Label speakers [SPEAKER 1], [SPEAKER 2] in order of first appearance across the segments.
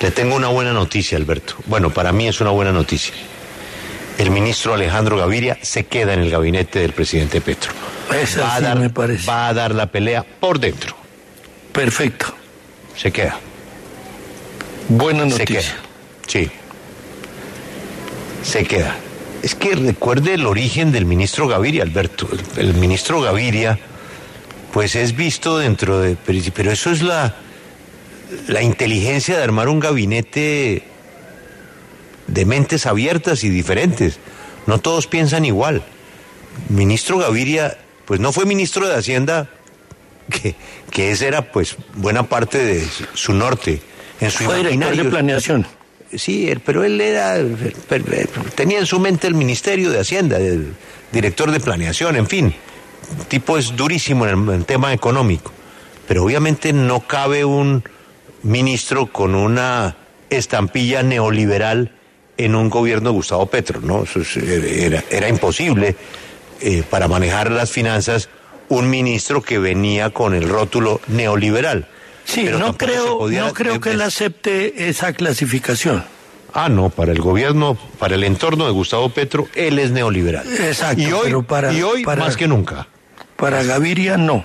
[SPEAKER 1] Le tengo una buena noticia, Alberto. Bueno, para mí es una buena noticia. El ministro Alejandro Gaviria se queda en el gabinete del presidente Petro.
[SPEAKER 2] Esa
[SPEAKER 1] va, a
[SPEAKER 2] sí
[SPEAKER 1] dar,
[SPEAKER 2] me parece.
[SPEAKER 1] va a dar la pelea por dentro.
[SPEAKER 2] Perfecto.
[SPEAKER 1] Se queda.
[SPEAKER 2] Buena
[SPEAKER 1] Se
[SPEAKER 2] noticia.
[SPEAKER 1] queda. Sí. Se queda. Es que recuerde el origen del ministro Gaviria, Alberto. El, el ministro Gaviria, pues es visto dentro de. Pero eso es la, la inteligencia de armar un gabinete de mentes abiertas y diferentes. No todos piensan igual. Ministro Gaviria, pues no fue ministro de Hacienda, que, que esa era pues buena parte de su norte. En su
[SPEAKER 2] Fue director de planeación.
[SPEAKER 1] Sí, pero él era, per- tenía en su mente el Ministerio de Hacienda, el director de planeación, en fin. El tipo es durísimo en el, en tema económico. Pero obviamente no cabe un ministro con una estampilla neoliberal en un gobierno de Gustavo Petro, ¿no? Eso es- era, era imposible eh, para manejar las finanzas un ministro que venía con el rótulo neoliberal.
[SPEAKER 2] Sí,
[SPEAKER 1] Pero
[SPEAKER 2] no creo, no creo que él acepte esa clasificación.
[SPEAKER 1] Ah, no, para el gobierno, para el entorno de Gustavo Petro, él es neoliberal.
[SPEAKER 2] Exacto,
[SPEAKER 1] Y hoy,
[SPEAKER 2] pero para-
[SPEAKER 1] y hoy
[SPEAKER 2] para-
[SPEAKER 1] más que nunca.
[SPEAKER 2] Para Gaviria no.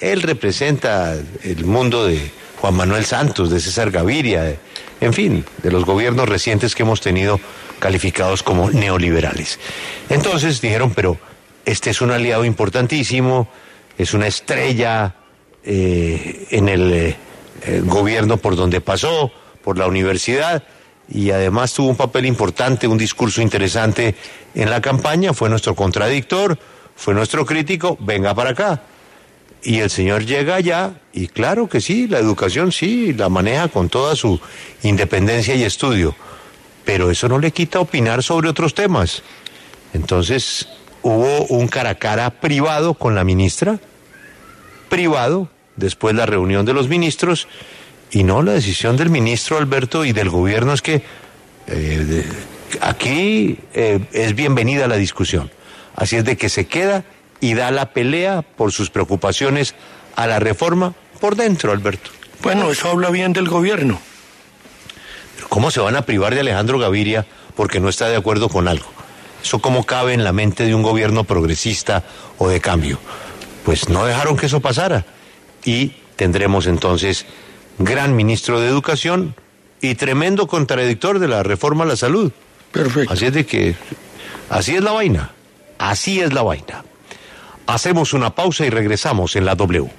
[SPEAKER 1] Él representa el mundo de Juan Manuel Santos, de César Gaviria, de- en fin, de los gobiernos recientes que hemos tenido calificados como neoliberales. Entonces dijeron, pero este es un aliado importantísimo, es una estrella eh, en el eh, eh, gobierno por donde pasó, por la universidad, y además tuvo un papel importante, un discurso interesante en la campaña, fue nuestro contradictor, fue nuestro crítico, venga para acá. Y el señor llega allá y claro que sí, la educación sí, la maneja con toda su independencia y estudio, pero eso no le quita opinar sobre otros temas. Entonces hubo un cara a cara privado con la ministra, privado, después la reunión de los ministros, y no la decisión del ministro Alberto y del gobierno es que eh, aquí eh, es bienvenida la discusión. Así es de que se queda y da la pelea por sus preocupaciones a la reforma por dentro, Alberto.
[SPEAKER 2] Bueno, eso habla bien del gobierno.
[SPEAKER 1] Pero ¿cómo se van a privar de Alejandro Gaviria porque no está de acuerdo con algo? ¿Eso cómo cabe en la mente de un gobierno progresista o de cambio? Pues no dejaron que eso pasara. Y tendremos entonces gran ministro de Educación y tremendo contradictor de la reforma a la salud.
[SPEAKER 2] Perfecto.
[SPEAKER 1] Así es de que, así es la vaina, así es la vaina. Hacemos una pausa y regresamos en la W.